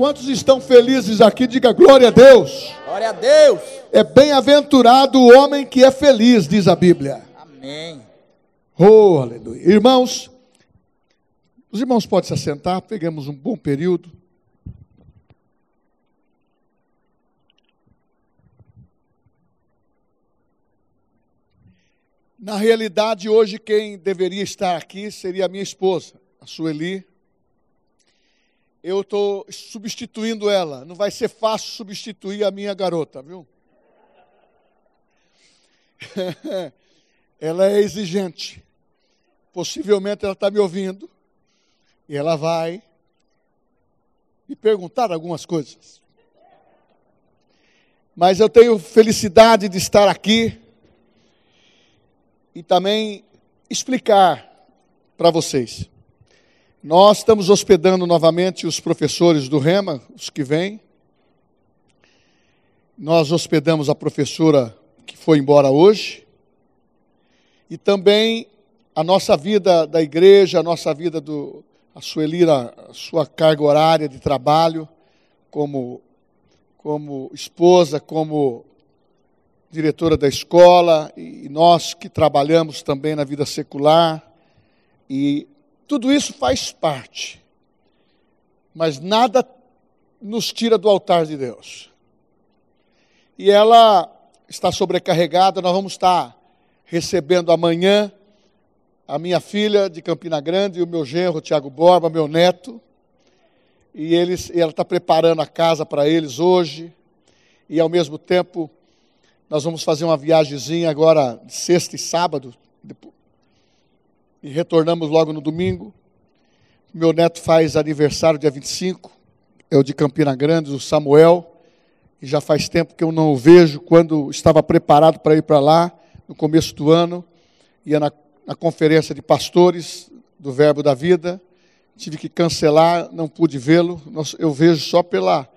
Quantos estão felizes aqui? Diga glória a Deus. Glória a Deus. É bem-aventurado o homem que é feliz, diz a Bíblia. Amém. Oh, aleluia. Irmãos, os irmãos podem se assentar, pegamos um bom período. Na realidade, hoje quem deveria estar aqui seria a minha esposa, a Sueli. Eu estou substituindo ela. Não vai ser fácil substituir a minha garota, viu? ela é exigente. Possivelmente ela está me ouvindo. E ela vai me perguntar algumas coisas. Mas eu tenho felicidade de estar aqui e também explicar para vocês. Nós estamos hospedando novamente os professores do REMA, os que vêm. Nós hospedamos a professora que foi embora hoje. E também a nossa vida da igreja, a nossa vida do a Sueli, a sua carga horária de trabalho como como esposa, como diretora da escola, e nós que trabalhamos também na vida secular, e tudo isso faz parte, mas nada nos tira do altar de Deus. E ela está sobrecarregada, nós vamos estar recebendo amanhã a minha filha de Campina Grande e o meu genro, Tiago Borba, meu neto, e, eles, e ela está preparando a casa para eles hoje, e ao mesmo tempo nós vamos fazer uma viagemzinha agora, sexta e sábado, e retornamos logo no domingo. Meu neto faz aniversário dia 25, é o de Campina Grande, o Samuel, e já faz tempo que eu não o vejo. Quando estava preparado para ir para lá, no começo do ano, ia na, na conferência de pastores do Verbo da Vida, tive que cancelar, não pude vê-lo. Eu vejo só pela,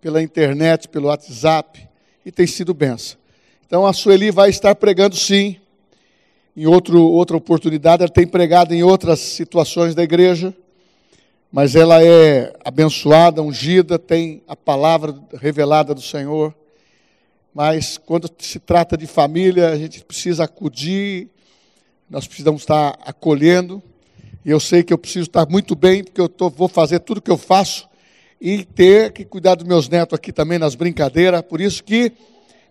pela internet, pelo WhatsApp, e tem sido benção. Então a Sueli vai estar pregando sim. Em outro, outra oportunidade, ela tem pregado em outras situações da igreja, mas ela é abençoada, ungida, tem a palavra revelada do Senhor. Mas quando se trata de família, a gente precisa acudir, nós precisamos estar acolhendo. E eu sei que eu preciso estar muito bem, porque eu tô, vou fazer tudo que eu faço e ter que cuidar dos meus netos aqui também nas brincadeiras. Por isso que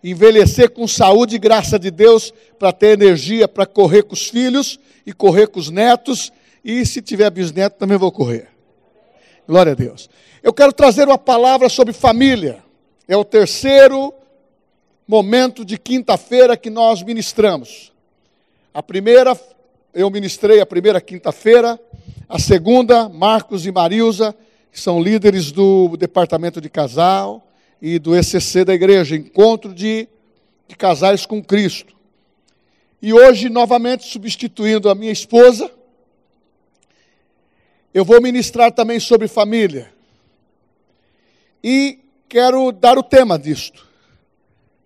envelhecer com saúde, graça de Deus, para ter energia para correr com os filhos e correr com os netos, e se tiver bisneto também vou correr. Glória a Deus. Eu quero trazer uma palavra sobre família. É o terceiro momento de quinta-feira que nós ministramos. A primeira, eu ministrei a primeira quinta-feira, a segunda, Marcos e Marilza, que são líderes do departamento de casal, e do ECC da igreja, Encontro de, de Casais com Cristo. E hoje, novamente, substituindo a minha esposa, eu vou ministrar também sobre família. E quero dar o tema disto.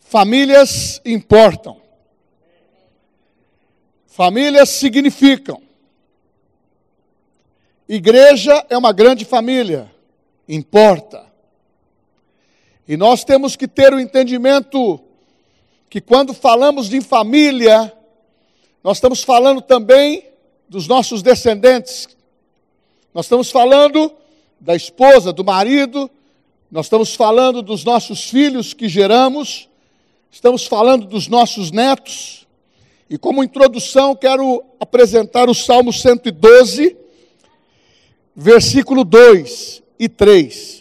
Famílias importam. Famílias significam. Igreja é uma grande família, importa. E nós temos que ter o entendimento que quando falamos de família, nós estamos falando também dos nossos descendentes. Nós estamos falando da esposa, do marido, nós estamos falando dos nossos filhos que geramos, estamos falando dos nossos netos. E como introdução, quero apresentar o Salmo 112, versículo 2 e 3.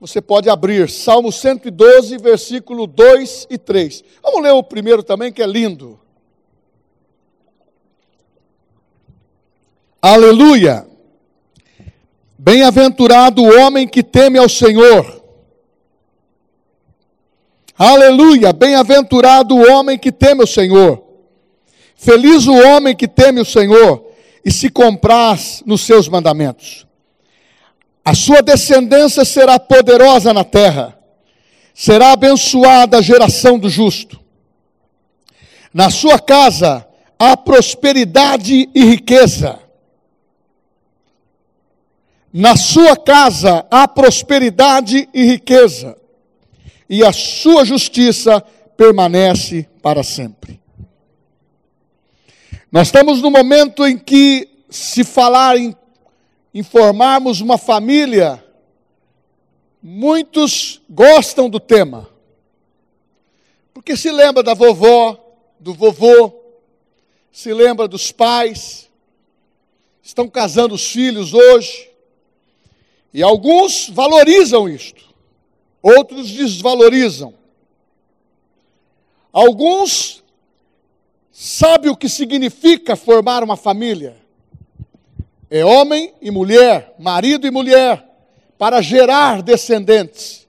Você pode abrir Salmo 112, versículo 2 e 3. Vamos ler o primeiro também, que é lindo. Aleluia! Bem-aventurado o homem que teme ao Senhor. Aleluia! Bem-aventurado o homem que teme ao Senhor. Feliz o homem que teme o Senhor e se compraz nos seus mandamentos. A sua descendência será poderosa na terra, será abençoada a geração do justo. Na sua casa há prosperidade e riqueza. Na sua casa há prosperidade e riqueza, e a sua justiça permanece para sempre. Nós estamos no momento em que, se falar em, em formarmos uma família, muitos gostam do tema. Porque se lembra da vovó, do vovô, se lembra dos pais, estão casando os filhos hoje, e alguns valorizam isto, outros desvalorizam. Alguns sabem o que significa formar uma família. É homem e mulher, marido e mulher, para gerar descendentes.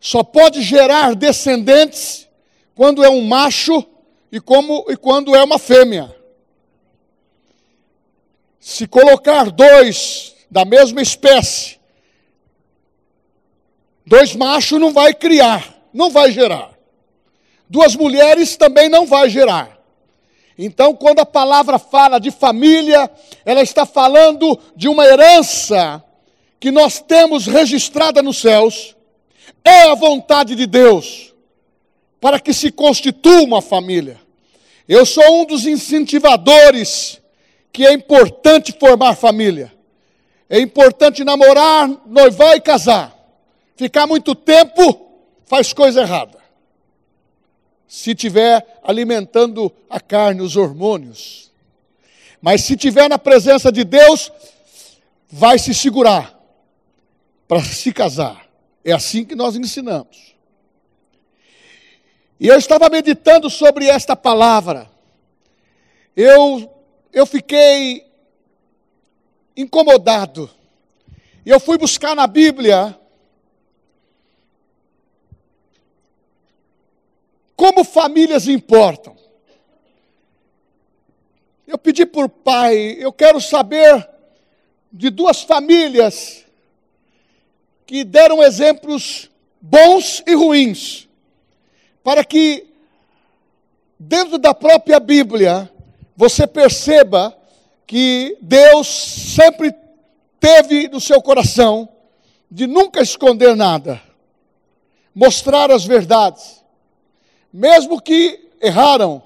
Só pode gerar descendentes quando é um macho e, como, e quando é uma fêmea. Se colocar dois da mesma espécie, dois machos não vai criar, não vai gerar. Duas mulheres também não vai gerar. Então, quando a palavra fala de família, ela está falando de uma herança que nós temos registrada nos céus. É a vontade de Deus para que se constitua uma família. Eu sou um dos incentivadores que é importante formar família. É importante namorar, noivar e casar. Ficar muito tempo faz coisa errada. Se tiver alimentando a carne, os hormônios. Mas se tiver na presença de Deus, vai se segurar para se casar. É assim que nós ensinamos. E eu estava meditando sobre esta palavra. Eu, eu fiquei incomodado. E eu fui buscar na Bíblia como famílias importam. Eu pedi por pai, eu quero saber de duas famílias que deram exemplos bons e ruins para que dentro da própria Bíblia você perceba que Deus sempre teve no seu coração de nunca esconder nada, mostrar as verdades, mesmo que erraram.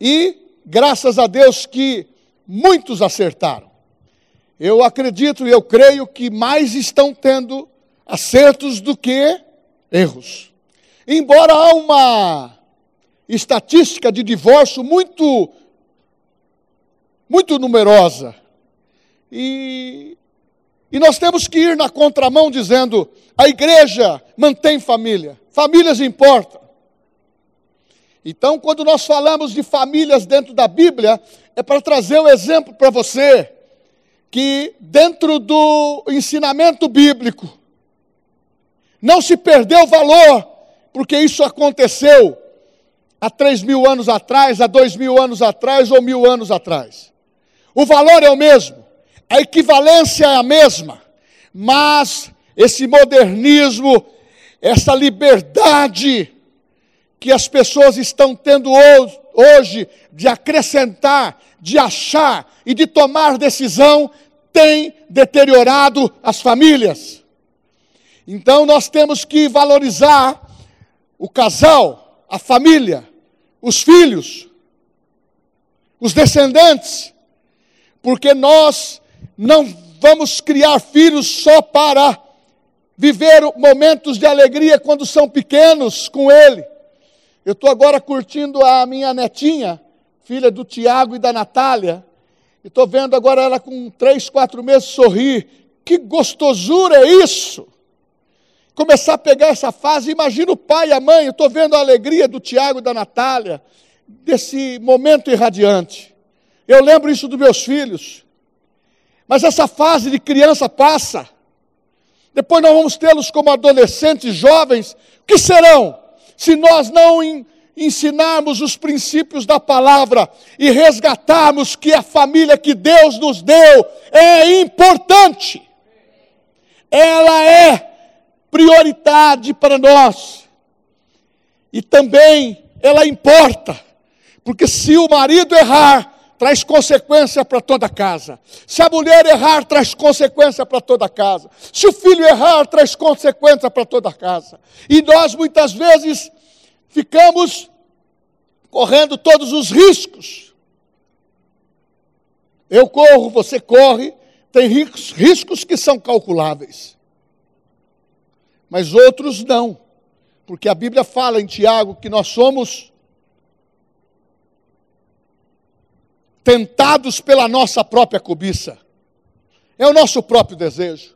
E graças a Deus que muitos acertaram. Eu acredito e eu creio que mais estão tendo acertos do que erros. Embora há uma estatística de divórcio muito muito numerosa. E, e nós temos que ir na contramão dizendo: a igreja mantém família, famílias importam. Então, quando nós falamos de famílias dentro da Bíblia, é para trazer um exemplo para você que dentro do ensinamento bíblico não se perdeu valor porque isso aconteceu há três mil anos atrás, há dois mil anos atrás ou mil anos atrás. O valor é o mesmo, a equivalência é a mesma, mas esse modernismo, essa liberdade que as pessoas estão tendo hoje de acrescentar, de achar e de tomar decisão, tem deteriorado as famílias. Então nós temos que valorizar o casal, a família, os filhos, os descendentes, porque nós não vamos criar filhos só para viver momentos de alegria quando são pequenos com ele. Eu estou agora curtindo a minha netinha, filha do Tiago e da Natália, e estou vendo agora ela com três, quatro meses sorrir. Que gostosura é isso! começar a pegar essa fase, imagina o pai e a mãe, estou vendo a alegria do Tiago e da Natália, desse momento irradiante. Eu lembro isso dos meus filhos. Mas essa fase de criança passa. Depois nós vamos tê-los como adolescentes, jovens. Que serão? Se nós não ensinarmos os princípios da palavra e resgatarmos que a família que Deus nos deu é importante. Ela é prioridade para nós. E também ela importa, porque se o marido errar, traz consequência para toda a casa. Se a mulher errar, traz consequência para toda a casa. Se o filho errar, traz consequência para toda a casa. E nós muitas vezes ficamos correndo todos os riscos. Eu corro, você corre, tem riscos, riscos que são calculáveis. Mas outros não. Porque a Bíblia fala em Tiago que nós somos tentados pela nossa própria cobiça. É o nosso próprio desejo.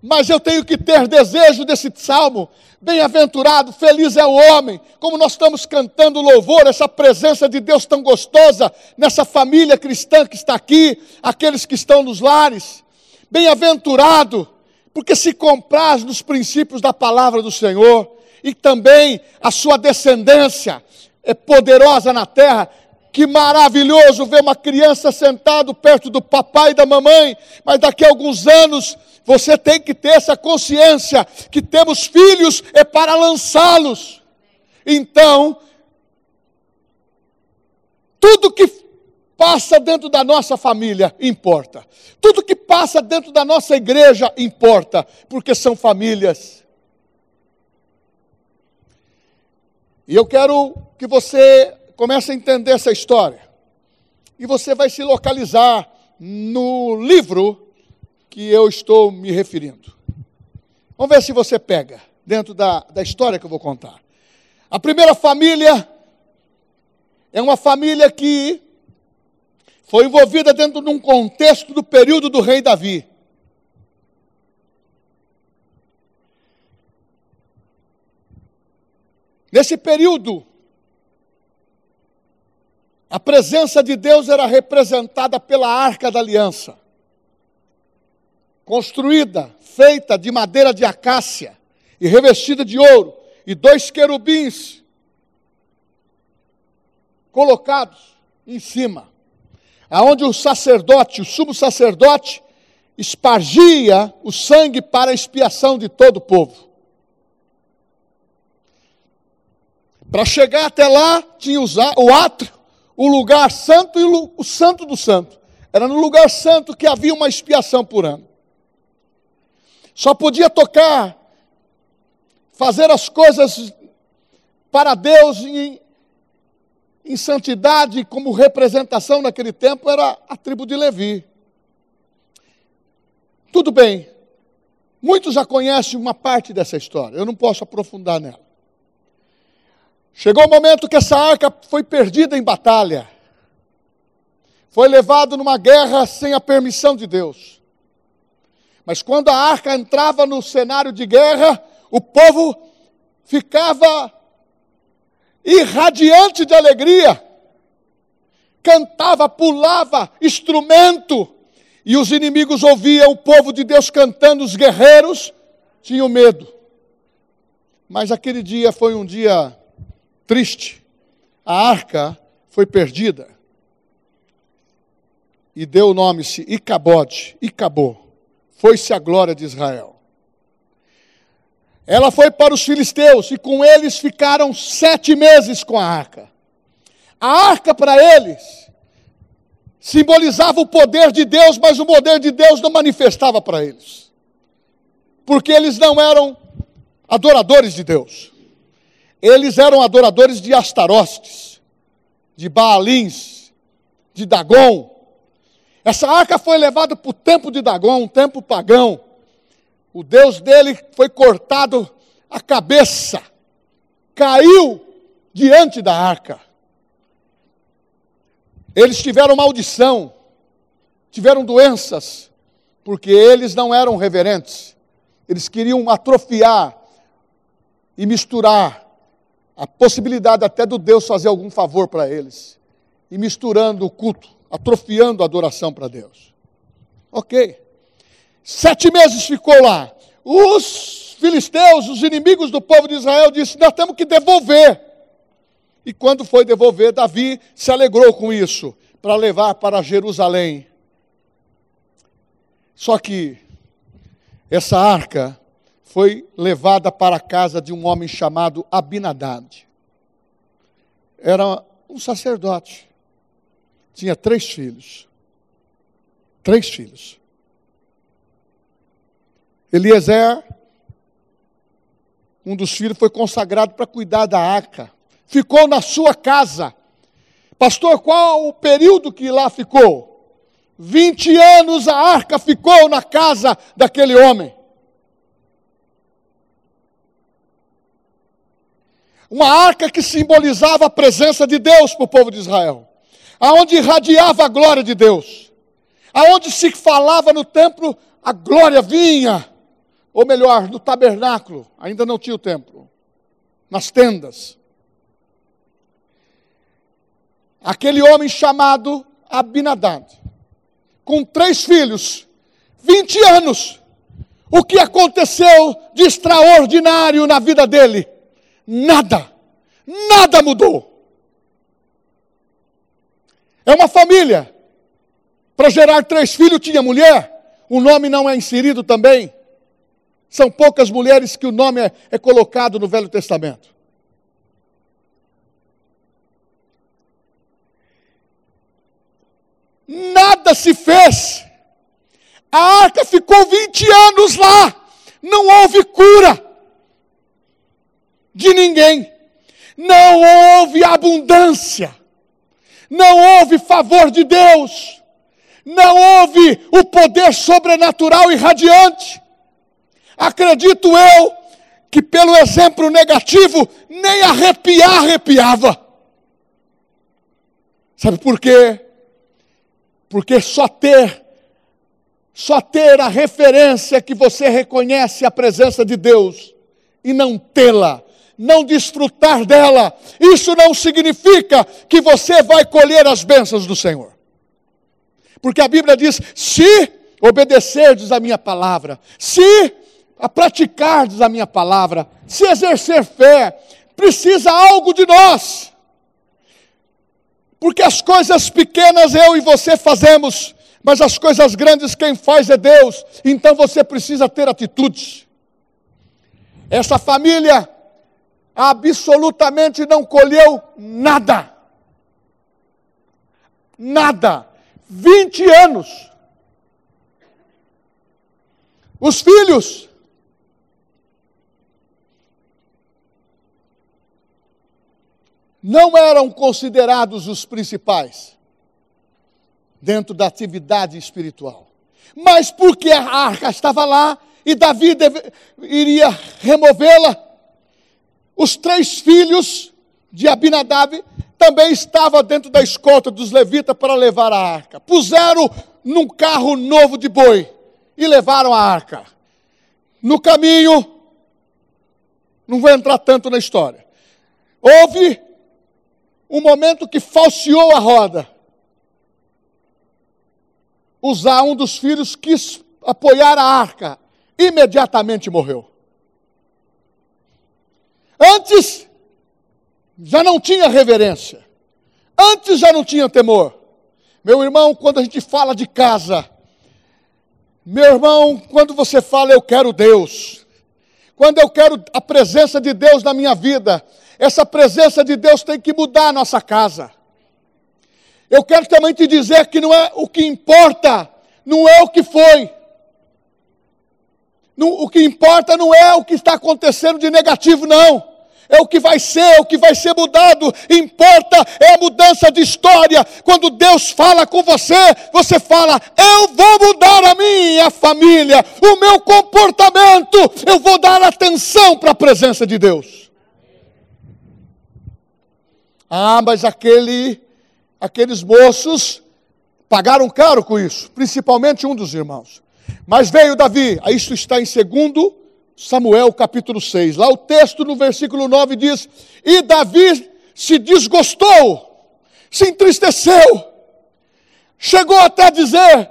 Mas eu tenho que ter desejo desse salmo. Bem-aventurado, feliz é o homem. Como nós estamos cantando louvor, essa presença de Deus tão gostosa nessa família cristã que está aqui, aqueles que estão nos lares. Bem-aventurado, porque se compraz nos princípios da palavra do Senhor e também a sua descendência é poderosa na terra. Que maravilhoso ver uma criança sentado perto do papai e da mamãe, mas daqui a alguns anos você tem que ter essa consciência que temos filhos é para lançá-los. Então, tudo que passa dentro da nossa família importa. Tudo que passa dentro da nossa igreja importa, porque são famílias. E eu quero que você comece a entender essa história. E você vai se localizar no livro que eu estou me referindo. Vamos ver se você pega dentro da, da história que eu vou contar. A primeira família é uma família que foi envolvida dentro de um contexto do período do rei Davi. Nesse período, a presença de Deus era representada pela arca da aliança, construída, feita de madeira de acácia e revestida de ouro, e dois querubins colocados em cima, aonde o sacerdote, o sumo sacerdote, espargia o sangue para a expiação de todo o povo. Para chegar até lá, tinha o átrio, o lugar santo e o santo do santo. Era no lugar santo que havia uma expiação por ano. Só podia tocar, fazer as coisas para Deus em, em santidade, como representação naquele tempo, era a tribo de Levi. Tudo bem, muitos já conhecem uma parte dessa história, eu não posso aprofundar nela. Chegou o momento que essa arca foi perdida em batalha. Foi levado numa guerra sem a permissão de Deus. Mas quando a arca entrava no cenário de guerra, o povo ficava irradiante de alegria. Cantava, pulava, instrumento. E os inimigos ouviam o povo de Deus cantando, os guerreiros tinham medo. Mas aquele dia foi um dia triste. A arca foi perdida. E deu o nome-se Icabode, Icabô. Foi-se a glória de Israel. Ela foi para os filisteus e com eles ficaram sete meses com a arca. A arca para eles simbolizava o poder de Deus, mas o poder de Deus não manifestava para eles. Porque eles não eram adoradores de Deus. Eles eram adoradores de Astarostes, de Baalins, de Dagon. Essa arca foi levada para o templo de Dagon, um templo pagão. O Deus dele foi cortado a cabeça, caiu diante da arca. Eles tiveram maldição, tiveram doenças, porque eles não eram reverentes. Eles queriam atrofiar e misturar a possibilidade até do Deus fazer algum favor para eles, e misturando o culto, atrofiando a adoração para Deus. Ok. Sete meses ficou lá. Os filisteus, os inimigos do povo de Israel, disseram: Nós temos que devolver. E quando foi devolver, Davi se alegrou com isso, para levar para Jerusalém. Só que essa arca foi levada para a casa de um homem chamado Abinadad. Era um sacerdote. tinha três filhos. Três filhos. Eliezer, um dos filhos, foi consagrado para cuidar da arca. Ficou na sua casa. Pastor, qual o período que lá ficou? 20 anos a arca ficou na casa daquele homem. Uma arca que simbolizava a presença de Deus para o povo de Israel, aonde irradiava a glória de Deus, aonde se falava no templo, a glória vinha, ou melhor, no tabernáculo, ainda não tinha o templo, nas tendas. Aquele homem chamado Abinadad, com três filhos, 20 anos, o que aconteceu de extraordinário na vida dele? Nada. Nada mudou. É uma família. Para gerar três filhos tinha mulher. O nome não é inserido também. São poucas mulheres que o nome é, é colocado no Velho Testamento. Nada se fez. A arca ficou 20 anos lá. Não houve cura de ninguém. Não houve abundância. Não houve favor de Deus. Não houve o poder sobrenatural e radiante. Acredito eu que pelo exemplo negativo, nem arrepiar arrepiava. Sabe por quê? Porque só ter só ter a referência que você reconhece a presença de Deus e não tê-la não desfrutar dela, isso não significa que você vai colher as bênçãos do Senhor. Porque a Bíblia diz: se obedecerdes a minha palavra, se praticardes a minha palavra, se exercer fé, precisa algo de nós. Porque as coisas pequenas eu e você fazemos, mas as coisas grandes quem faz é Deus. Então você precisa ter atitudes. Essa família absolutamente não colheu nada. Nada. 20 anos. Os filhos. Não eram considerados os principais dentro da atividade espiritual. Mas porque a arca estava lá e Davi deve, iria removê-la, os três filhos de Abinadab também estavam dentro da escolta dos levitas para levar a arca. Puseram num carro novo de boi e levaram a arca. No caminho, não vou entrar tanto na história. Houve um momento que falseou a roda. Usar um dos filhos quis apoiar a arca, imediatamente morreu. Antes já não tinha reverência. Antes já não tinha temor. Meu irmão, quando a gente fala de casa, meu irmão, quando você fala eu quero Deus, quando eu quero a presença de Deus na minha vida, essa presença de Deus tem que mudar a nossa casa. Eu quero também te dizer que não é o que importa, não é o que foi. Não, o que importa não é o que está acontecendo de negativo, não. É o que vai ser, é o que vai ser mudado. Importa é a mudança de história. Quando Deus fala com você, você fala: Eu vou mudar a minha família, o meu comportamento. Eu vou dar atenção para a presença de Deus. Ah, mas aquele, aqueles moços pagaram caro com isso, principalmente um dos irmãos. Mas veio Davi, isso está em segundo Samuel capítulo 6. Lá o texto no versículo 9 diz: E Davi se desgostou, se entristeceu, chegou até a dizer: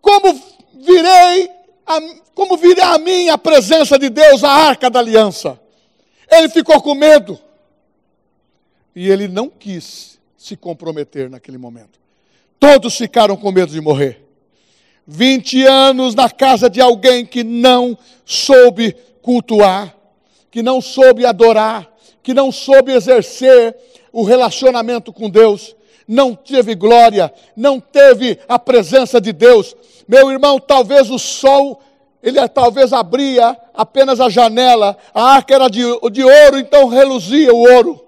Como virei, a, como virá a mim a presença de Deus, a arca da aliança? Ele ficou com medo. E ele não quis se comprometer naquele momento. Todos ficaram com medo de morrer. 20 anos na casa de alguém que não soube cultuar, que não soube adorar, que não soube exercer o relacionamento com Deus. não teve glória, não teve a presença de Deus. Meu irmão, talvez o sol, ele talvez abria apenas a janela, a arca era de, de ouro, então reluzia o ouro.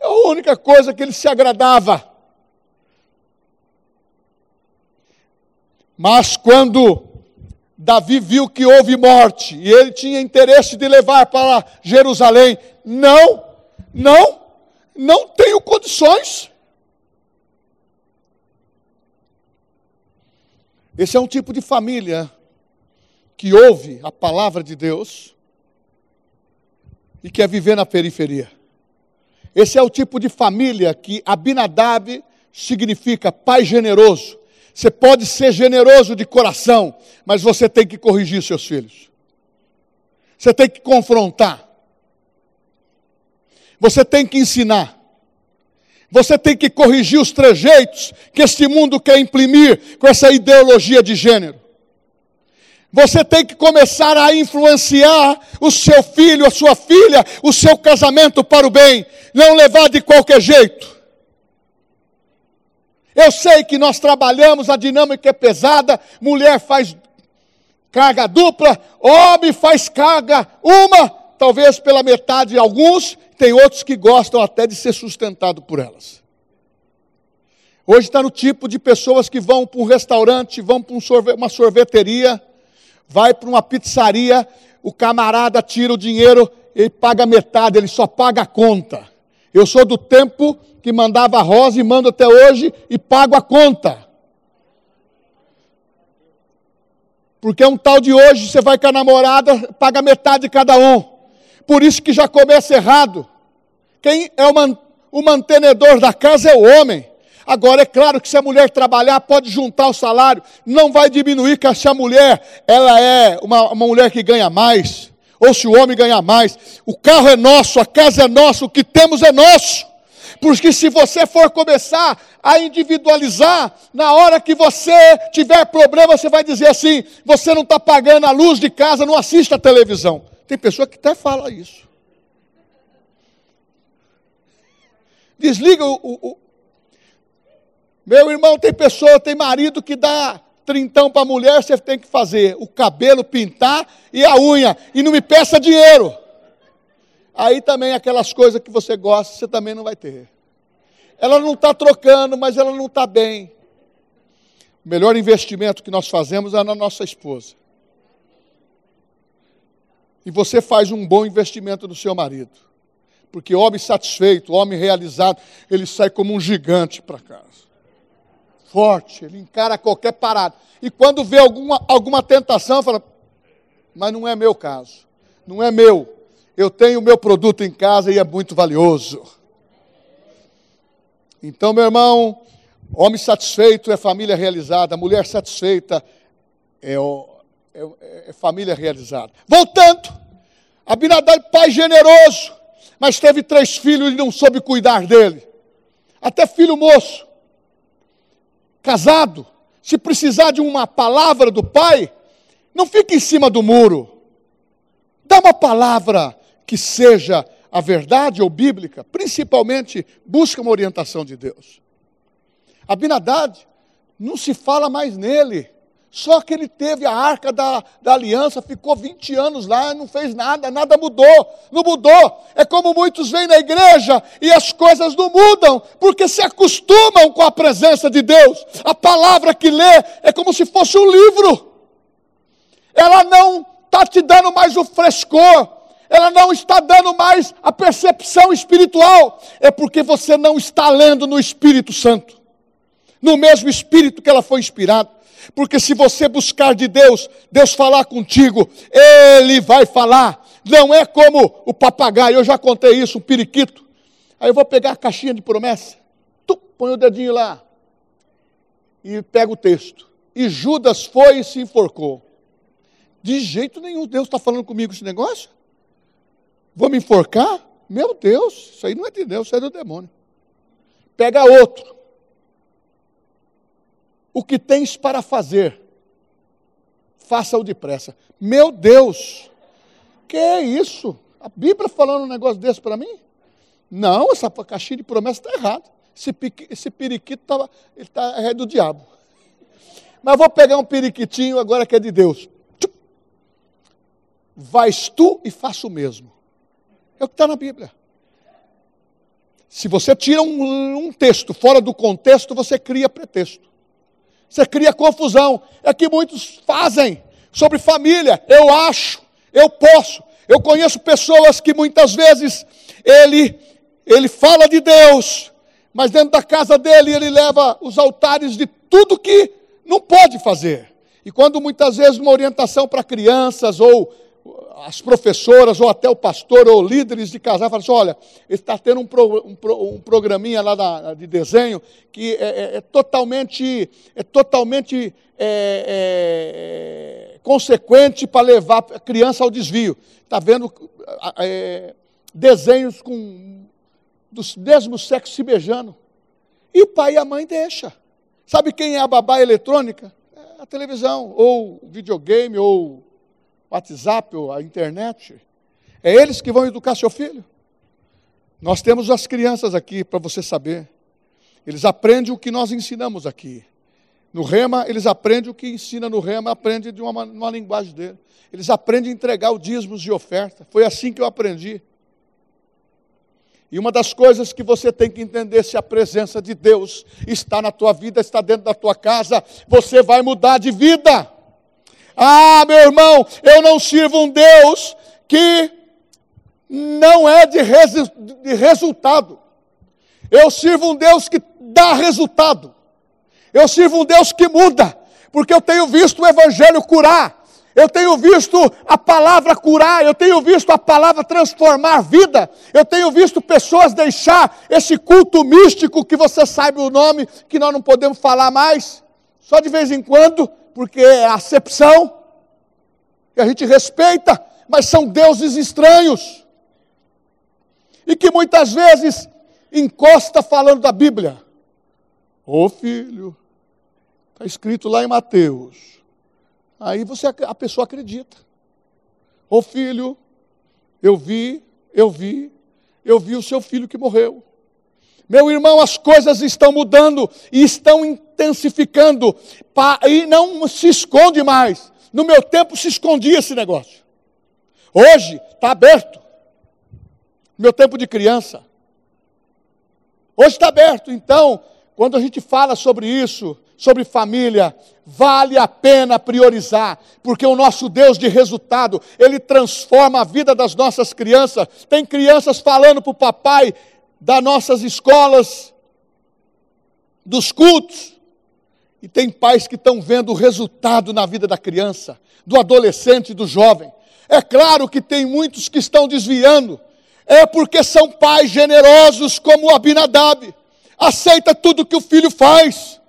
É a única coisa que ele se agradava. Mas quando Davi viu que houve morte e ele tinha interesse de levar para Jerusalém, não, não, não tenho condições. Esse é um tipo de família que ouve a palavra de Deus e quer viver na periferia. Esse é o tipo de família que Abinadab significa pai generoso. Você pode ser generoso de coração, mas você tem que corrigir seus filhos. Você tem que confrontar. Você tem que ensinar. Você tem que corrigir os trejeitos que este mundo quer imprimir com essa ideologia de gênero. Você tem que começar a influenciar o seu filho, a sua filha, o seu casamento para o bem, não levar de qualquer jeito. Eu sei que nós trabalhamos, a dinâmica é pesada, mulher faz carga dupla, homem faz carga uma, talvez pela metade de alguns, tem outros que gostam até de ser sustentado por elas. Hoje está no tipo de pessoas que vão para um restaurante, vão para uma sorveteria, vai para uma pizzaria, o camarada tira o dinheiro, ele paga metade, ele só paga a conta. Eu sou do tempo que mandava rosa e mando até hoje e pago a conta. Porque é um tal de hoje, você vai com a namorada, paga metade de cada um. Por isso que já começa errado. Quem é o, man, o mantenedor da casa é o homem. Agora, é claro que se a mulher trabalhar, pode juntar o salário, não vai diminuir que se a mulher, ela é uma, uma mulher que ganha mais, ou se o homem ganhar mais. O carro é nosso, a casa é nossa, o que temos é nosso. Porque se você for começar a individualizar, na hora que você tiver problema, você vai dizer assim: você não está pagando a luz de casa, não assiste a televisão. Tem pessoa que até fala isso. Desliga o, o, meu irmão, tem pessoa, tem marido que dá trintão para a mulher, você tem que fazer o cabelo, pintar e a unha. E não me peça dinheiro. Aí também aquelas coisas que você gosta, você também não vai ter. Ela não está trocando, mas ela não está bem. O melhor investimento que nós fazemos é na nossa esposa. E você faz um bom investimento no seu marido. Porque homem satisfeito, homem realizado, ele sai como um gigante para casa forte, ele encara qualquer parada. E quando vê alguma, alguma tentação, fala: Mas não é meu caso, não é meu. Eu tenho o meu produto em casa e é muito valioso. Então, meu irmão, homem satisfeito é família realizada, mulher satisfeita é, é, é família realizada. Voltando, Abinadab, pai generoso, mas teve três filhos e não soube cuidar dele. Até filho moço casado, se precisar de uma palavra do pai, não fique em cima do muro. Dá uma palavra que seja a verdade ou bíblica, principalmente busca uma orientação de Deus. Abinadad, não se fala mais nele. Só que ele teve a arca da, da aliança, ficou 20 anos lá, não fez nada, nada mudou, não mudou. É como muitos vêm na igreja e as coisas não mudam, porque se acostumam com a presença de Deus. A palavra que lê é como se fosse um livro. Ela não está te dando mais o frescor, ela não está dando mais a percepção espiritual, é porque você não está lendo no Espírito Santo, no mesmo Espírito que ela foi inspirada. Porque se você buscar de Deus, Deus falar contigo, Ele vai falar. Não é como o papagaio, eu já contei isso, um periquito. Aí eu vou pegar a caixinha de promessa, tu, põe o dedinho lá e pega o texto. E Judas foi e se enforcou. De jeito nenhum, Deus está falando comigo esse negócio? Vou me enforcar? Meu Deus, isso aí não é de Deus, isso é do demônio. Pega outro o que tens para fazer, faça-o depressa. Meu Deus, que é isso? A Bíblia falando um negócio desse para mim? Não, essa caixinha de promessa está errada. esse, esse periquito tava, ele tá, é do diabo. Mas vou pegar um periquitinho agora que é de Deus. Vais tu e faço o mesmo. É o que está na Bíblia. Se você tira um, um, texto fora do contexto, você cria pretexto. Você cria confusão. É que muitos fazem sobre família. Eu acho, eu posso. Eu conheço pessoas que muitas vezes ele, ele fala de Deus, mas dentro da casa dele ele leva os altares de tudo que não pode fazer. E quando muitas vezes uma orientação para crianças ou as professoras ou até o pastor ou líderes de casal falam assim, olha, está tendo um, pro, um, pro, um programinha lá da, de desenho que é, é, é totalmente, é totalmente é, é consequente para levar a criança ao desvio. Está vendo é, desenhos com dos mesmos sexos se beijando. E o pai e a mãe deixam. Sabe quem é a babá eletrônica? É a televisão, ou videogame, ou WhatsApp, ou a internet. É eles que vão educar seu filho. Nós temos as crianças aqui para você saber. Eles aprendem o que nós ensinamos aqui. No rema, eles aprendem o que ensina no rema, aprende de uma, uma linguagem dele. Eles aprendem a entregar o dízimos de oferta. Foi assim que eu aprendi. E uma das coisas que você tem que entender, se a presença de Deus está na tua vida, está dentro da tua casa, você vai mudar de vida. Ah, meu irmão, eu não sirvo um Deus que não é de, de resultado. Eu sirvo um Deus que dá resultado. Eu sirvo um Deus que muda, porque eu tenho visto o Evangelho curar eu tenho visto a palavra curar, eu tenho visto a palavra transformar vida, eu tenho visto pessoas deixar esse culto místico que você sabe o nome, que nós não podemos falar mais, só de vez em quando, porque é acepção, que a gente respeita, mas são deuses estranhos, e que muitas vezes encosta falando da Bíblia. Ô filho, está escrito lá em Mateus Aí você, a pessoa acredita. Ô filho, eu vi, eu vi, eu vi o seu filho que morreu. Meu irmão, as coisas estão mudando e estão intensificando, e não se esconde mais. No meu tempo se escondia esse negócio. Hoje está aberto. Meu tempo de criança. Hoje está aberto. Então, quando a gente fala sobre isso, sobre família, vale a pena priorizar, porque o nosso Deus de resultado, ele transforma a vida das nossas crianças. Tem crianças falando para o papai das nossas escolas, dos cultos, e tem pais que estão vendo o resultado na vida da criança, do adolescente, do jovem. É claro que tem muitos que estão desviando, é porque são pais generosos como Abinadab, aceita tudo que o filho faz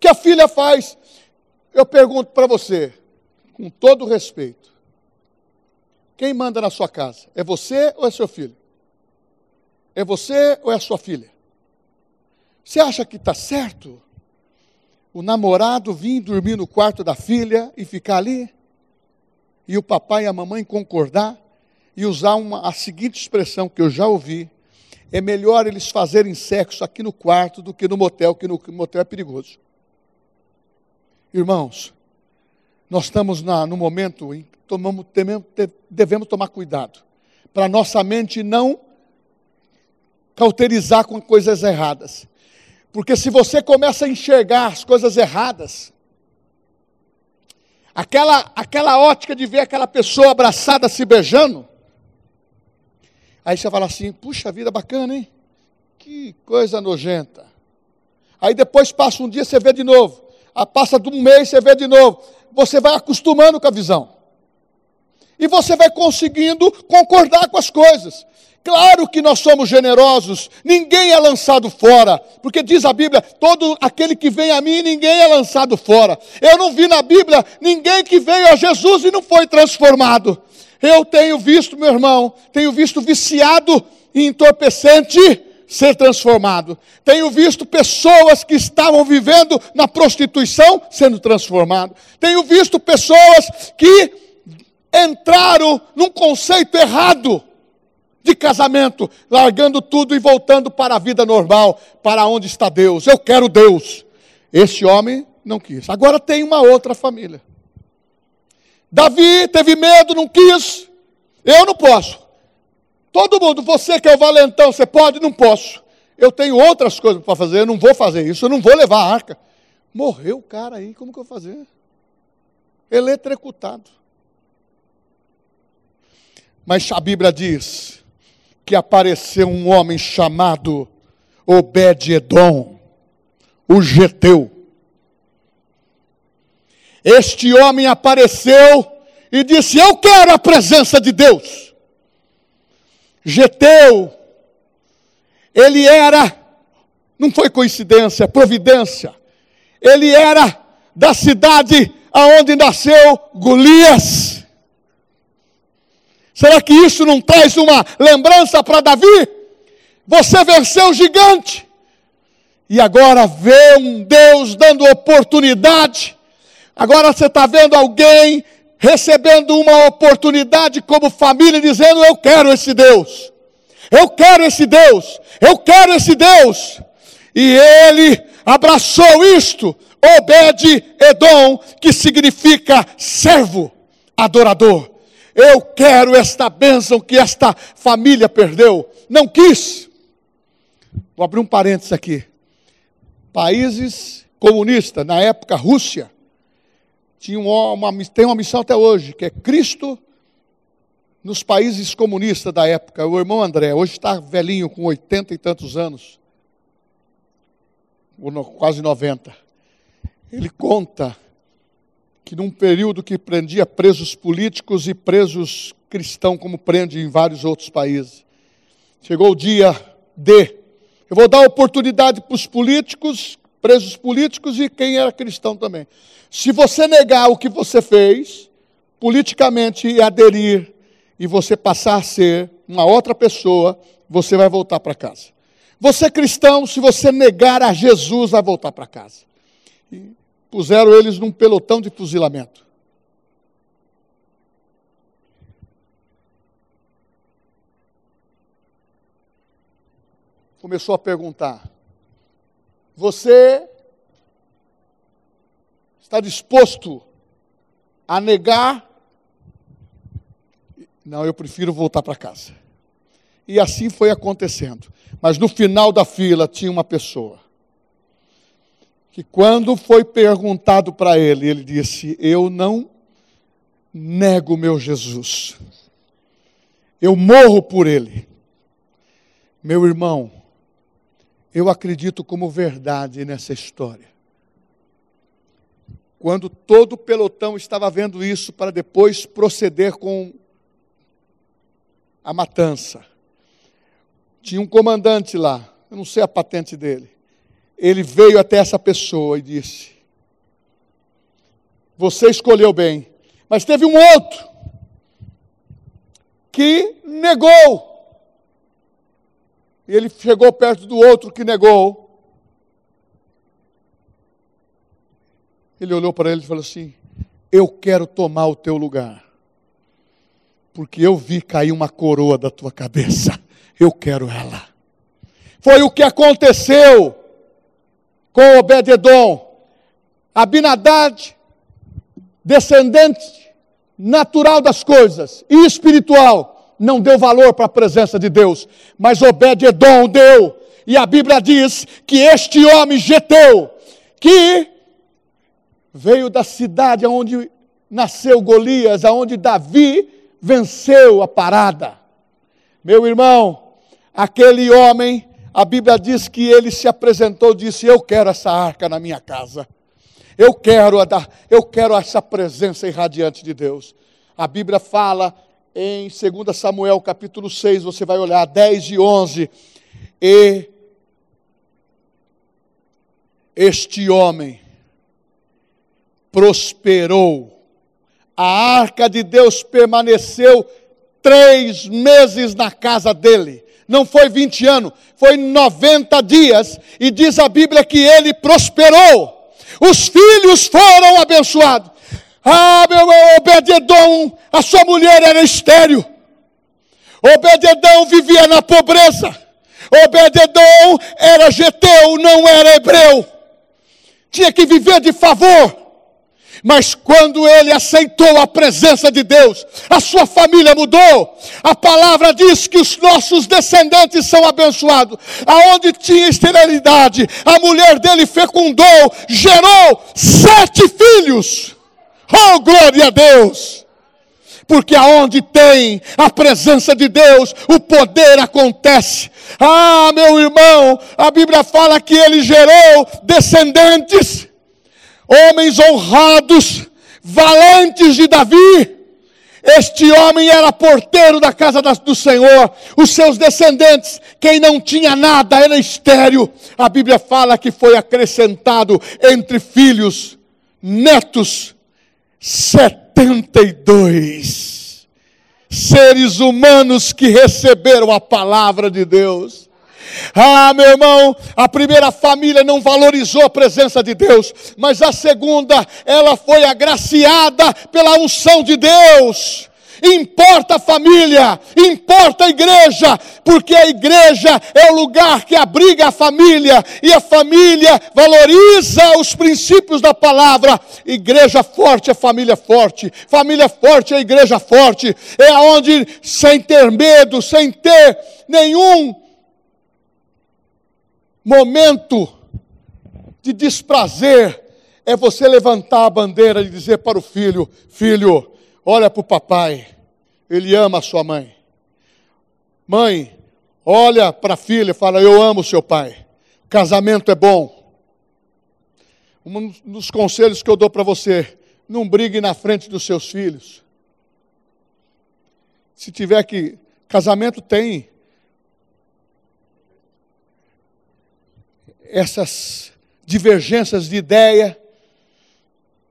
que a filha faz. Eu pergunto para você, com todo respeito: quem manda na sua casa? É você ou é seu filho? É você ou é sua filha? Você acha que está certo o namorado vir dormir no quarto da filha e ficar ali? E o papai e a mamãe concordar e usar uma, a seguinte expressão que eu já ouvi: é melhor eles fazerem sexo aqui no quarto do que no motel, que no motel é perigoso. Irmãos, nós estamos na, no momento em tomamos, devemos tomar cuidado, para nossa mente não cauterizar com coisas erradas. Porque se você começa a enxergar as coisas erradas, aquela, aquela ótica de ver aquela pessoa abraçada se beijando, aí você fala assim: puxa vida, bacana, hein? Que coisa nojenta. Aí depois passa um dia, você vê de novo passa de um mês, você vê de novo. Você vai acostumando com a visão. E você vai conseguindo concordar com as coisas. Claro que nós somos generosos, ninguém é lançado fora, porque diz a Bíblia: todo aquele que vem a mim, ninguém é lançado fora. Eu não vi na Bíblia ninguém que veio a Jesus e não foi transformado. Eu tenho visto, meu irmão, tenho visto viciado e entorpecente ser transformado. Tenho visto pessoas que estavam vivendo na prostituição sendo transformado. Tenho visto pessoas que entraram num conceito errado de casamento, largando tudo e voltando para a vida normal, para onde está Deus. Eu quero Deus. Esse homem não quis. Agora tem uma outra família. Davi teve medo, não quis. Eu não posso. Todo mundo, você que é o valentão, você pode? Não posso. Eu tenho outras coisas para fazer, eu não vou fazer isso, eu não vou levar a arca. Morreu o cara aí, como que eu vou fazer? Eletrocutado. Mas a Bíblia diz que apareceu um homem chamado Obed-Edom, o Geteu. Este homem apareceu e disse: Eu quero a presença de Deus. Geteu, ele era, não foi coincidência, providência, ele era da cidade aonde nasceu Golias. Será que isso não traz uma lembrança para Davi? Você venceu o gigante, e agora vê um Deus dando oportunidade. Agora você está vendo alguém recebendo uma oportunidade como família, dizendo: Eu quero esse Deus, eu quero esse Deus, eu quero esse Deus. E ele abraçou isto, Obed-Edom, que significa servo, adorador. Eu quero esta bênção que esta família perdeu. Não quis. Vou abrir um parênteses aqui. Países comunistas, na época Rússia, tinha uma, tem uma missão até hoje, que é Cristo nos países comunistas da época. O irmão André, hoje está velhinho, com oitenta e tantos anos, quase 90. Ele conta que num período que prendia presos políticos e presos cristãos, como prende em vários outros países, chegou o dia D. Eu vou dar oportunidade para os políticos, presos políticos e quem era cristão também. Se você negar o que você fez, politicamente e aderir, e você passar a ser uma outra pessoa, você vai voltar para casa. Você é cristão, se você negar a Jesus, vai voltar para casa. E puseram eles num pelotão de fuzilamento. Começou a perguntar: Você está disposto a negar? Não, eu prefiro voltar para casa. E assim foi acontecendo. Mas no final da fila tinha uma pessoa que, quando foi perguntado para ele, ele disse: Eu não nego meu Jesus, eu morro por ele. Meu irmão, eu acredito como verdade nessa história quando todo o pelotão estava vendo isso para depois proceder com a matança. Tinha um comandante lá, eu não sei a patente dele. Ele veio até essa pessoa e disse: Você escolheu bem, mas teve um outro que negou. E ele chegou perto do outro que negou. Ele olhou para ele e falou assim: Eu quero tomar o teu lugar, porque eu vi cair uma coroa da tua cabeça, eu quero ela. Foi o que aconteceu com Obededon. Abinadad, descendente natural das coisas e espiritual, não deu valor para a presença de Deus, mas Obed-Edom deu. E a Bíblia diz que este homem Geteu, que veio da cidade onde nasceu Golias, aonde Davi venceu a parada. Meu irmão, aquele homem, a Bíblia diz que ele se apresentou e disse: Eu quero essa arca na minha casa. Eu quero, a eu quero essa presença irradiante de Deus. A Bíblia fala em 2 Samuel capítulo 6, você vai olhar 10 e 11. E este homem prosperou. A arca de Deus permaneceu três meses na casa dele. Não foi 20 anos, foi 90 dias. E diz a Bíblia que ele prosperou. Os filhos foram abençoados. Ah, meu Obededon, a sua mulher era estéreo. Obededão vivia na pobreza. Obededão era geteu, não era hebreu. Tinha que viver de favor. Mas quando ele aceitou a presença de Deus, a sua família mudou. A palavra diz que os nossos descendentes são abençoados. Aonde tinha esterilidade, a mulher dele fecundou, gerou sete filhos. Oh, glória a Deus! porque aonde tem a presença de Deus, o poder acontece. Ah, meu irmão, a Bíblia fala que ele gerou descendentes, homens honrados, valentes de Davi. Este homem era porteiro da casa do Senhor. Os seus descendentes, quem não tinha nada, era estéreo. A Bíblia fala que foi acrescentado entre filhos, netos, 72 seres humanos que receberam a palavra de Deus. Ah, meu irmão, a primeira família não valorizou a presença de Deus, mas a segunda, ela foi agraciada pela unção de Deus importa a família, importa a igreja, porque a igreja é o lugar que abriga a família e a família valoriza os princípios da palavra. Igreja forte é família forte, família forte é igreja forte, é onde sem ter medo, sem ter nenhum momento de desprazer, é você levantar a bandeira e dizer para o filho: Filho, olha para o papai, ele ama a sua mãe. Mãe, olha para a filha e fala: Eu amo seu pai. Casamento é bom. Um dos conselhos que eu dou para você: não brigue na frente dos seus filhos. Se tiver que. Casamento tem essas divergências de ideia.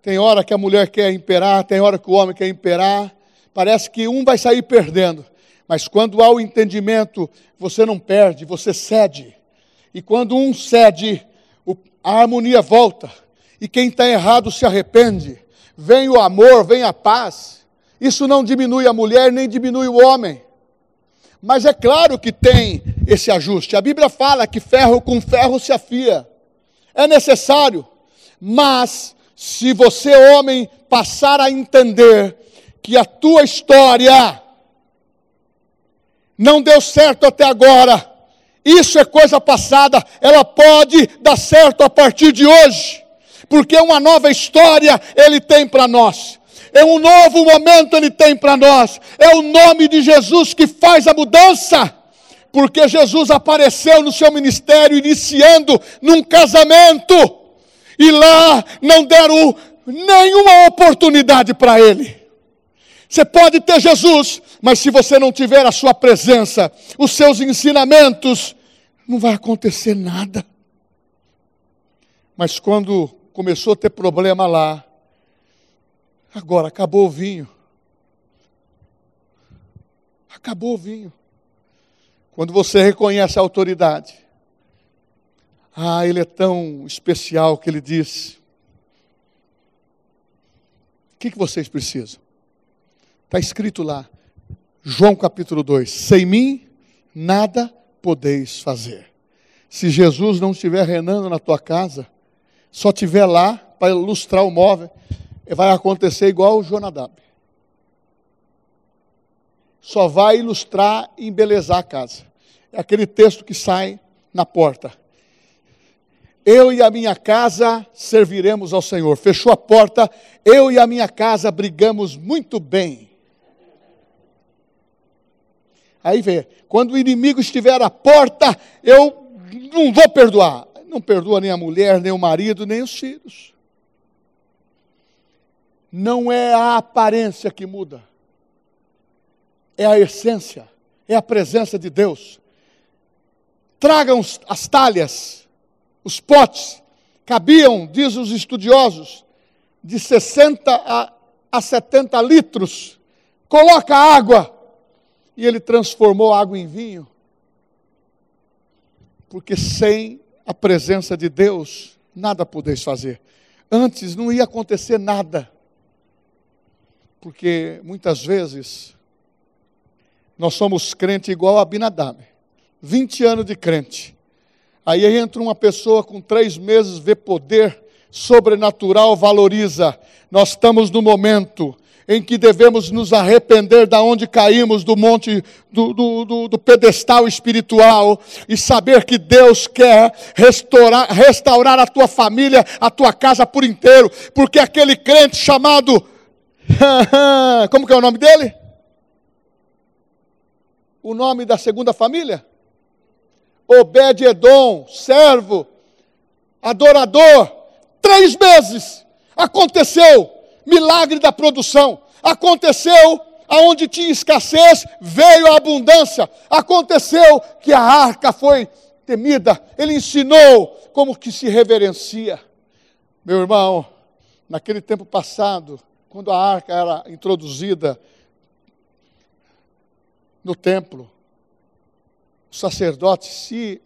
Tem hora que a mulher quer imperar, tem hora que o homem quer imperar. Parece que um vai sair perdendo. Mas quando há o entendimento, você não perde, você cede. E quando um cede, a harmonia volta. E quem está errado se arrepende. Vem o amor, vem a paz. Isso não diminui a mulher, nem diminui o homem. Mas é claro que tem esse ajuste. A Bíblia fala que ferro com ferro se afia. É necessário. Mas, se você, homem, passar a entender que a tua história não deu certo até agora, isso é coisa passada, ela pode dar certo a partir de hoje, porque uma nova história Ele tem para nós. É um novo momento Ele tem para nós. É o nome de Jesus que faz a mudança porque Jesus apareceu no seu ministério iniciando num casamento e lá não deram nenhuma oportunidade para ele. Você pode ter Jesus, mas se você não tiver a sua presença, os seus ensinamentos, não vai acontecer nada. Mas quando começou a ter problema lá, agora acabou o vinho. Acabou o vinho. Quando você reconhece a autoridade, ah, ele é tão especial que ele diz: o que, que vocês precisam? Está escrito lá, João capítulo 2: Sem mim nada podeis fazer. Se Jesus não estiver reinando na tua casa, só estiver lá para ilustrar o móvel, vai acontecer igual o Jonadab. Só vai ilustrar e embelezar a casa é aquele texto que sai na porta. Eu e a minha casa serviremos ao Senhor. Fechou a porta, eu e a minha casa brigamos muito bem. Aí vê, quando o inimigo estiver à porta, eu não vou perdoar. Não perdoa nem a mulher, nem o marido, nem os filhos. Não é a aparência que muda, é a essência, é a presença de Deus. Tragam as talhas, os potes, cabiam, diz os estudiosos, de 60 a, a 70 litros. Coloca água. E ele transformou a água em vinho. Porque sem a presença de Deus, nada podeis fazer. Antes não ia acontecer nada. Porque muitas vezes Nós somos crente igual a Abinadab. 20 anos de crente. Aí entra uma pessoa com três meses, vê poder sobrenatural, valoriza. Nós estamos no momento em que devemos nos arrepender da onde caímos, do monte, do, do, do, do, pedestal espiritual, e saber que Deus quer restaurar, restaurar a tua família, a tua casa por inteiro, porque aquele crente chamado, como que é o nome dele? O nome da segunda família? Obed-Edom, servo, adorador, três meses aconteceu milagre da produção. Aconteceu aonde tinha escassez, veio a abundância. Aconteceu que a arca foi temida. Ele ensinou como que se reverencia. Meu irmão, naquele tempo passado, quando a arca era introduzida no templo, o sacerdote, se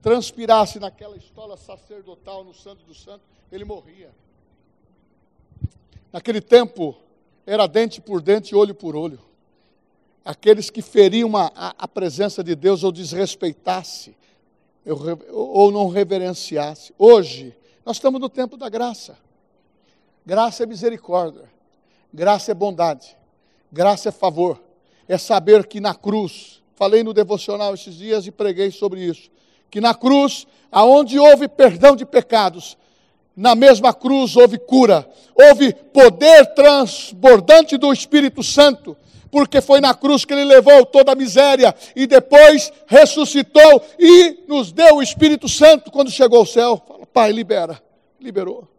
transpirasse naquela estola sacerdotal no Santo do Santo, ele morria. Naquele tempo, era dente por dente, olho por olho. Aqueles que feriam a, a, presença de Deus ou desrespeitasse, ou não reverenciasse. Hoje, nós estamos no tempo da graça. Graça é misericórdia, graça é bondade, graça é favor. É saber que na cruz, falei no devocional esses dias e preguei sobre isso, que na cruz, aonde houve perdão de pecados, na mesma cruz houve cura, houve poder transbordante do Espírito Santo, porque foi na cruz que ele levou toda a miséria e depois ressuscitou e nos deu o Espírito Santo quando chegou ao céu. Fala, Pai, libera. Liberou.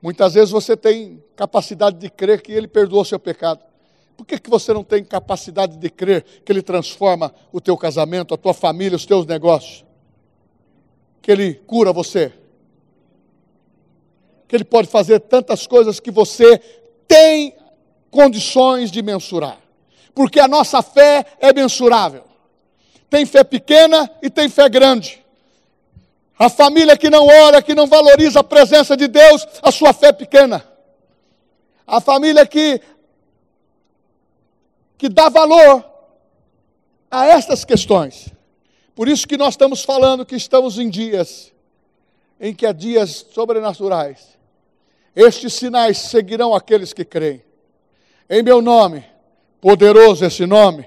Muitas vezes você tem capacidade de crer que ele perdoou seu pecado. Por que, que você não tem capacidade de crer que ele transforma o teu casamento, a tua família, os teus negócios? que Ele cura você. Que Ele pode fazer tantas coisas que você tem condições de mensurar. Porque a nossa fé é mensurável. Tem fé pequena e tem fé grande. A família que não ora, que não valoriza a presença de Deus, a sua fé é pequena. A família que, que dá valor a estas questões, por isso que nós estamos falando que estamos em dias em que há dias sobrenaturais. Estes sinais seguirão aqueles que creem. Em meu nome, poderoso esse nome,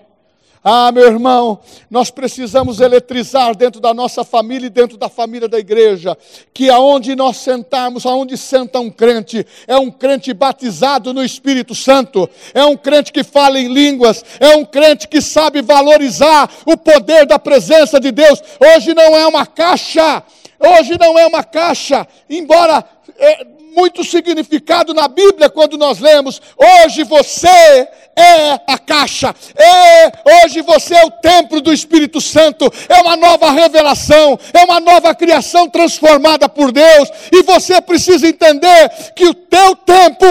ah, meu irmão, nós precisamos eletrizar dentro da nossa família e dentro da família da igreja, que aonde nós sentarmos, aonde senta um crente, é um crente batizado no Espírito Santo, é um crente que fala em línguas, é um crente que sabe valorizar o poder da presença de Deus. Hoje não é uma caixa, hoje não é uma caixa, embora é, muito significado na Bíblia quando nós lemos: hoje você é a caixa, é, hoje você é o templo do Espírito Santo, é uma nova revelação, é uma nova criação transformada por Deus, e você precisa entender que o teu tempo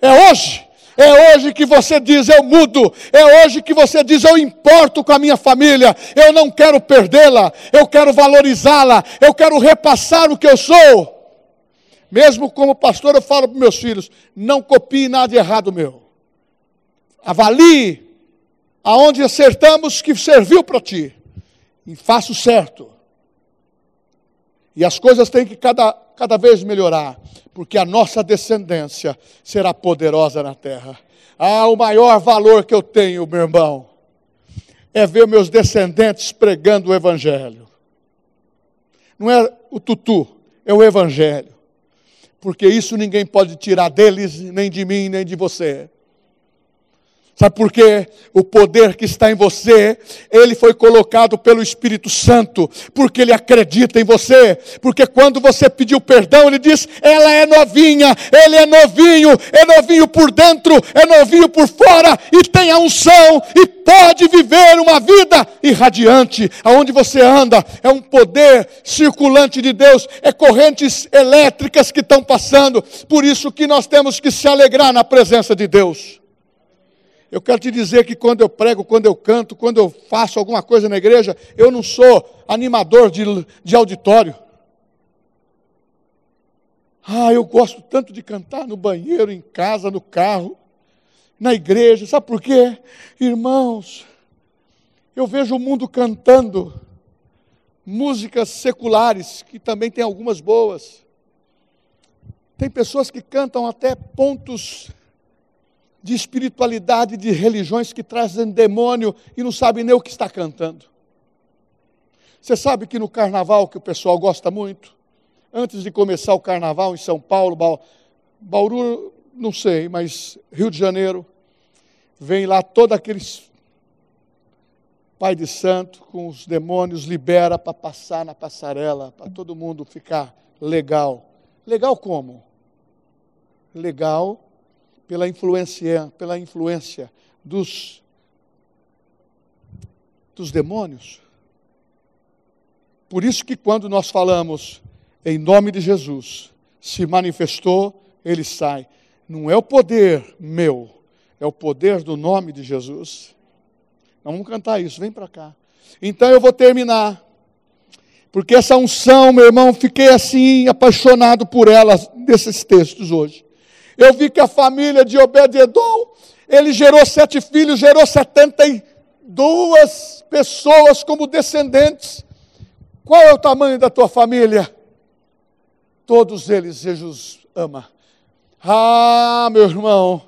é hoje. É hoje que você diz eu mudo, é hoje que você diz eu importo com a minha família, eu não quero perdê-la, eu quero valorizá-la, eu quero repassar o que eu sou. Mesmo como pastor, eu falo para meus filhos: não copie nada de errado meu. Avalie aonde acertamos que serviu para ti. E faça o certo. E as coisas têm que cada, cada vez melhorar, porque a nossa descendência será poderosa na terra. Ah, o maior valor que eu tenho, meu irmão, é ver meus descendentes pregando o Evangelho. Não é o tutu, é o Evangelho porque isso ninguém pode tirar deles, nem de mim, nem de você. Sabe por quê? O poder que está em você, ele foi colocado pelo Espírito Santo, porque ele acredita em você. Porque quando você pediu perdão, ele diz: ela é novinha, ele é novinho, é novinho por dentro, é novinho por fora, e tem a unção, e pode viver uma vida irradiante. Aonde você anda, é um poder circulante de Deus, é correntes elétricas que estão passando. Por isso que nós temos que se alegrar na presença de Deus. Eu quero te dizer que quando eu prego, quando eu canto, quando eu faço alguma coisa na igreja, eu não sou animador de, de auditório. Ah, eu gosto tanto de cantar no banheiro, em casa, no carro. na igreja. Sabe por quê? Irmãos, eu vejo o mundo cantando músicas seculares, que também tem algumas boas. Tem pessoas que cantam até pontos de espiritualidade, de religiões que trazem demônio e não sabem nem o que está cantando. Você sabe que no carnaval, que o pessoal gosta muito, antes de começar o carnaval em São Paulo, Bauru, não sei, mas Rio de Janeiro, vem lá todos aqueles pai de santo com os demônios, libera para passar na passarela, para todo mundo ficar legal. Legal como? Legal pela influência, pela influência dos, dos demônios. Por isso que quando nós falamos em nome de Jesus, se manifestou, ele sai. Não é o poder meu, é o poder do nome de Jesus. Vamos cantar isso, vem para cá. Então eu vou terminar. Porque essa unção, meu irmão, fiquei assim apaixonado por ela nesses textos hoje. Eu vi que a família de Obed-edom, ele gerou sete filhos, gerou setenta e duas pessoas como descendentes. Qual é o tamanho da tua família? Todos eles Jesus ama. Ah, meu irmão,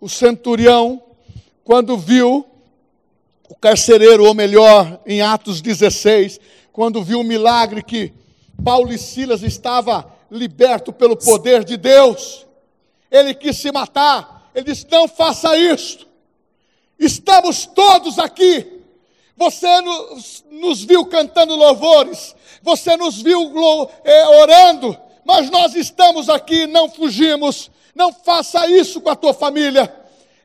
o centurião, quando viu o carcereiro, ou melhor, em Atos 16, quando viu o milagre que Paulo e Silas estava liberto pelo poder de Deus, ele quis se matar. Ele disse: Não faça isto. Estamos todos aqui. Você nos, nos viu cantando louvores, você nos viu é, orando, mas nós estamos aqui, não fugimos. Não faça isso com a tua família.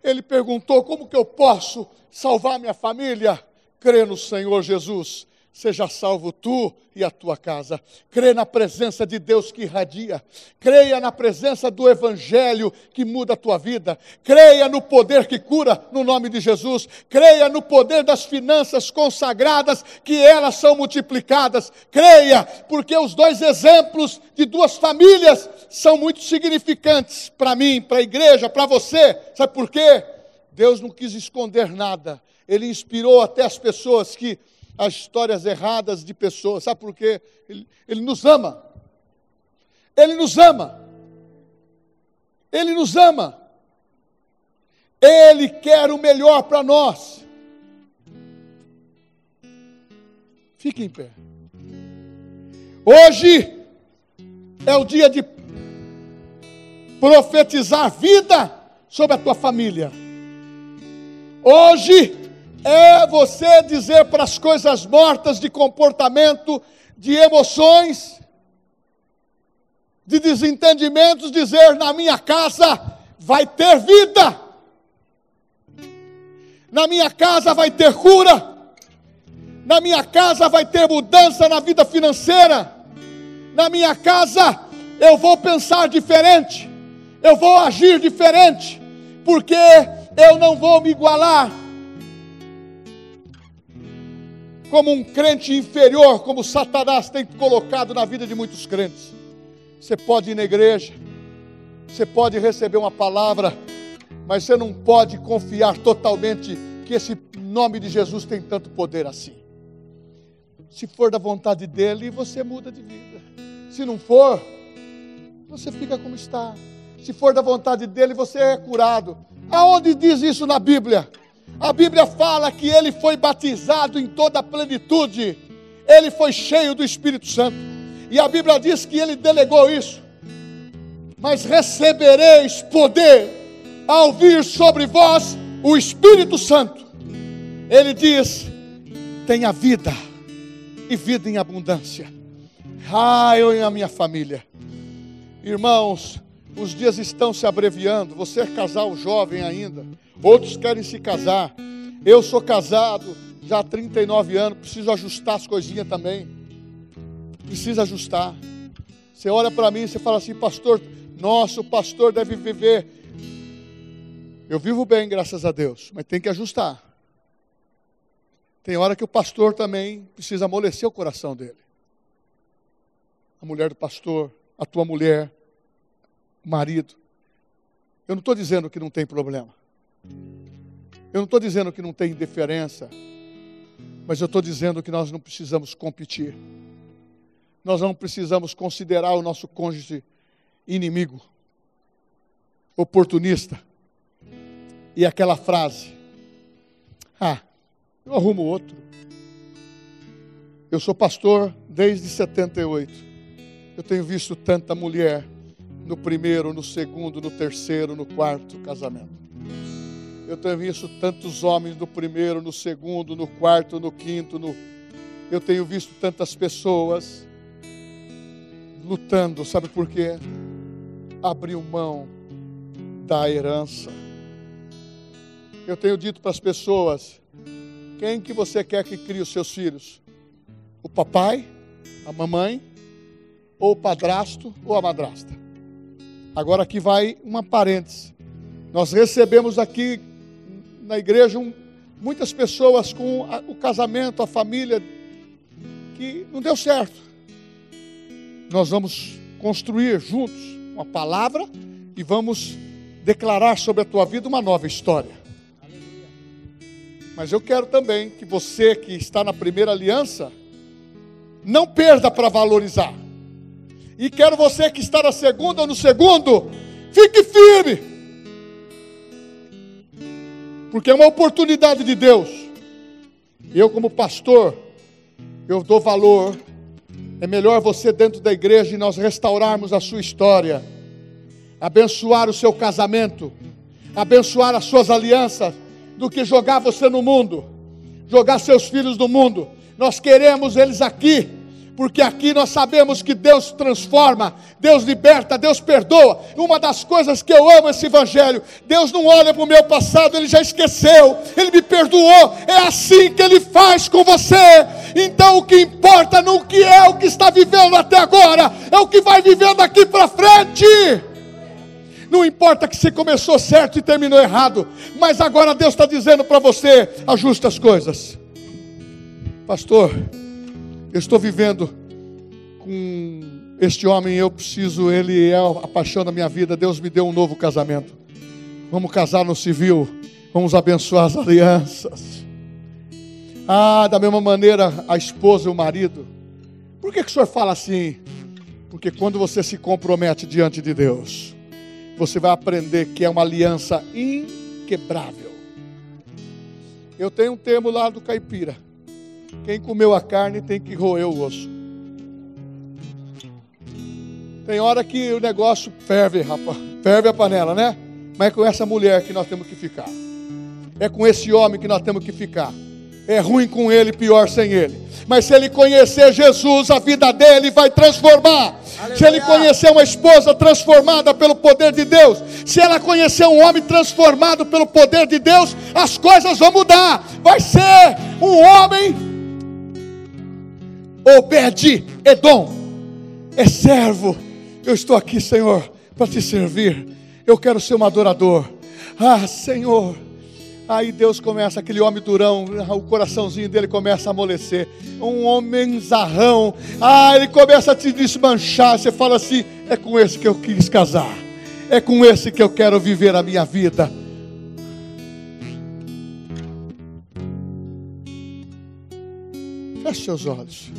Ele perguntou: Como que eu posso salvar minha família? Crê no Senhor Jesus seja salvo tu e a tua casa. Crê na presença de Deus que irradia. Creia na presença do Evangelho que muda a tua vida. Creia no poder que cura, no nome de Jesus. Creia no poder das finanças consagradas, que elas são multiplicadas. Creia, porque os dois exemplos de duas famílias são muito significantes para mim, para a igreja, para você. Sabe por quê? Deus não quis esconder nada. Ele inspirou até as pessoas que as histórias erradas de pessoas. Sabe por quê? Ele, ele nos ama. Ele nos ama. Ele nos ama. Ele quer o melhor para nós. Fique em pé. Hoje é o dia de profetizar vida sobre a tua família. Hoje é você dizer para as coisas mortas de comportamento, de emoções, de desentendimentos, dizer: na minha casa vai ter vida, na minha casa vai ter cura, na minha casa vai ter mudança na vida financeira, na minha casa eu vou pensar diferente, eu vou agir diferente, porque eu não vou me igualar como um crente inferior, como Satanás tem colocado na vida de muitos crentes. Você pode ir na igreja, você pode receber uma palavra, mas você não pode confiar totalmente que esse nome de Jesus tem tanto poder assim. Se for da vontade dele, você muda de vida. Se não for, você fica como está. Se for da vontade dele, você é curado. Aonde diz isso na Bíblia? A Bíblia fala que ele foi batizado em toda a plenitude, ele foi cheio do Espírito Santo. E a Bíblia diz que ele delegou isso. Mas recebereis poder ao vir sobre vós o Espírito Santo. Ele diz: tenha vida e vida em abundância. Ah, eu e a minha família. Irmãos, os dias estão se abreviando. Você é casal jovem ainda outros querem se casar. Eu sou casado já há 39 anos, preciso ajustar as coisinhas também. Precisa ajustar. Você olha para mim e você fala assim, pastor, nosso pastor deve viver. Eu vivo bem, graças a Deus, mas tem que ajustar. Tem hora que o pastor também precisa amolecer o coração dele. A mulher do pastor, a tua mulher, o marido. Eu não estou dizendo que não tem problema. Eu não estou dizendo que não tem indiferença, mas eu estou dizendo que nós não precisamos competir. Nós não precisamos considerar o nosso cônjuge inimigo, oportunista. E aquela frase: Ah, eu arrumo outro. Eu sou pastor desde 78. Eu tenho visto tanta mulher no primeiro, no segundo, no terceiro, no quarto casamento. Eu tenho visto tantos homens no primeiro, no segundo, no quarto, no quinto, no... eu tenho visto tantas pessoas lutando, sabe por quê? Abriu mão da herança. Eu tenho dito para as pessoas: quem que você quer que crie os seus filhos? O papai, a mamãe, ou o padrasto ou a madrasta? Agora aqui vai uma parêntese. Nós recebemos aqui na igreja um, muitas pessoas com a, o casamento, a família, que não deu certo. Nós vamos construir juntos uma palavra e vamos declarar sobre a tua vida uma nova história. Mas eu quero também que você que está na primeira aliança, não perda para valorizar. E quero você que está na segunda ou no segundo, fique firme porque é uma oportunidade de Deus. Eu, como pastor, eu dou valor. É melhor você dentro da igreja e nós restaurarmos a sua história, abençoar o seu casamento, abençoar as suas alianças, do que jogar você no mundo, jogar seus filhos no mundo. Nós queremos eles aqui porque aqui nós sabemos que Deus transforma, Deus liberta, Deus perdoa. Uma das coisas que eu amo esse evangelho, Deus não olha para o meu passado, ele já esqueceu, ele me perdoou. É assim que ele faz com você. Então o que importa não que é o que está vivendo até agora, é o que vai vivendo aqui para frente. Não importa que você começou certo e terminou errado, mas agora Deus está dizendo para você: ajuste as coisas. Pastor, eu estou vivendo com este homem, eu preciso, ele é a paixão da minha vida. Deus me deu um novo casamento. Vamos casar no civil, vamos abençoar as alianças. Ah, da mesma maneira, a esposa e o marido. Por que, que o senhor fala assim? Porque quando você se compromete diante de Deus, você vai aprender que é uma aliança inquebrável. Eu tenho um termo lá do caipira. Quem comeu a carne tem que roer o osso. Tem hora que o negócio ferve, rapaz. Ferve a panela, né? Mas é com essa mulher que nós temos que ficar. É com esse homem que nós temos que ficar. É ruim com ele, pior sem ele. Mas se ele conhecer Jesus, a vida dele vai transformar. Aleluia. Se ele conhecer uma esposa transformada pelo poder de Deus, se ela conhecer um homem transformado pelo poder de Deus, as coisas vão mudar. Vai ser um homem Obed Edom, é servo. Eu estou aqui, Senhor, para te servir. Eu quero ser um adorador. Ah, Senhor. Aí Deus começa, aquele homem durão, o coraçãozinho dele começa a amolecer. Um homem zarrão. Ah, ele começa a te desmanchar. Você fala assim: é com esse que eu quis casar. É com esse que eu quero viver a minha vida. Feche seus olhos.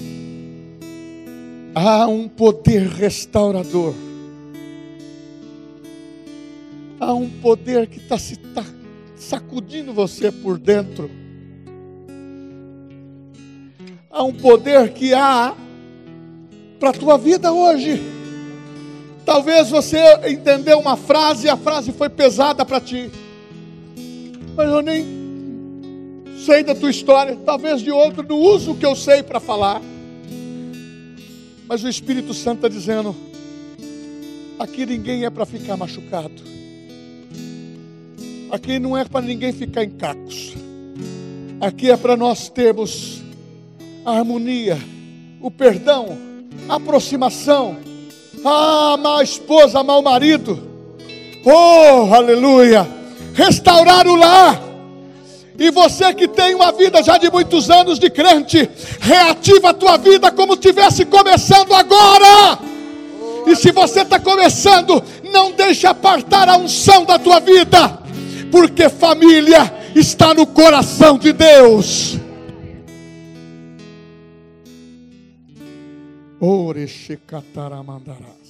Há um poder restaurador. Há um poder que está se tá sacudindo você por dentro. Há um poder que há para a tua vida hoje. Talvez você entendeu uma frase e a frase foi pesada para ti. Mas eu nem sei da tua história. Talvez de outro não uso o que eu sei para falar. Mas o Espírito Santo está dizendo: aqui ninguém é para ficar machucado. Aqui não é para ninguém ficar em cacos. Aqui é para nós termos a harmonia, o perdão, a aproximação. Ah, amar esposa, amar o marido. Oh, aleluia! Restaurar o lar e você que tem uma vida já de muitos anos de crente, reativa a tua vida como estivesse começando agora. E se você está começando, não deixe apartar a unção da tua vida, porque família está no coração de Deus. Orexecataramandarás.